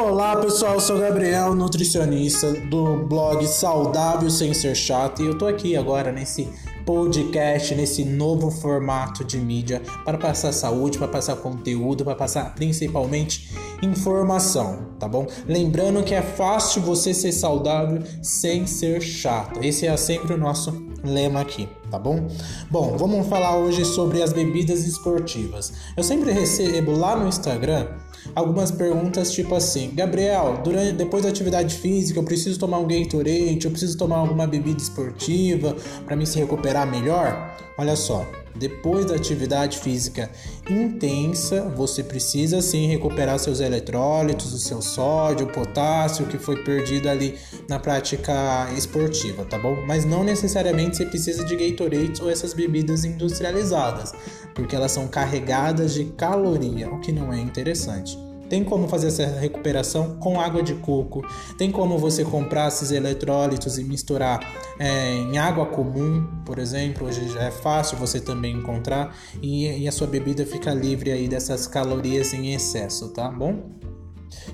Olá pessoal, eu sou o Gabriel, nutricionista do blog Saudável Sem Ser Chato e eu tô aqui agora nesse podcast, nesse novo formato de mídia para passar saúde, para passar conteúdo, para passar principalmente informação, tá bom? Lembrando que é fácil você ser saudável sem ser chato. Esse é sempre o nosso lema aqui, tá bom? Bom, vamos falar hoje sobre as bebidas esportivas. Eu sempre recebo lá no Instagram algumas perguntas tipo assim: Gabriel, durante, depois da atividade física, eu preciso tomar um Gatorade, eu preciso tomar alguma bebida esportiva para me se recuperar melhor? Olha só, depois da atividade física intensa, você precisa sim recuperar seus eletrólitos, o seu sódio, o potássio que foi perdido ali na prática esportiva, tá bom? Mas não necessariamente você precisa de Gatorade ou essas bebidas industrializadas, porque elas são carregadas de caloria, o que não é interessante. Tem como fazer essa recuperação com água de coco. Tem como você comprar esses eletrólitos e misturar é, em água comum, por exemplo. Hoje já é fácil você também encontrar e, e a sua bebida fica livre aí dessas calorias em excesso, tá bom?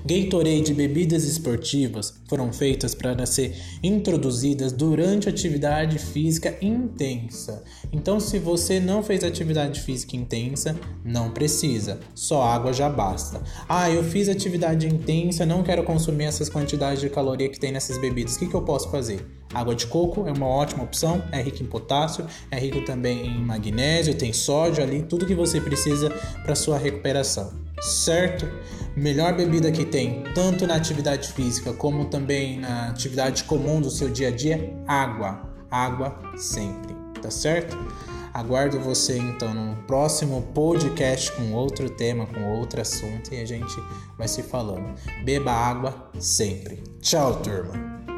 Gatorade e bebidas esportivas foram feitas para ser introduzidas durante atividade física intensa. Então, se você não fez atividade física intensa, não precisa, só água já basta. Ah, eu fiz atividade intensa, não quero consumir essas quantidades de caloria que tem nessas bebidas. O que, que eu posso fazer? Água de coco é uma ótima opção, é rico em potássio, é rico também em magnésio, tem sódio ali, tudo que você precisa para sua recuperação, certo? Melhor bebida que tem, tanto na atividade física como também na atividade comum do seu dia a dia, água. Água sempre, tá certo? Aguardo você então no próximo podcast com outro tema, com outro assunto e a gente vai se falando. Beba água sempre. Tchau, turma.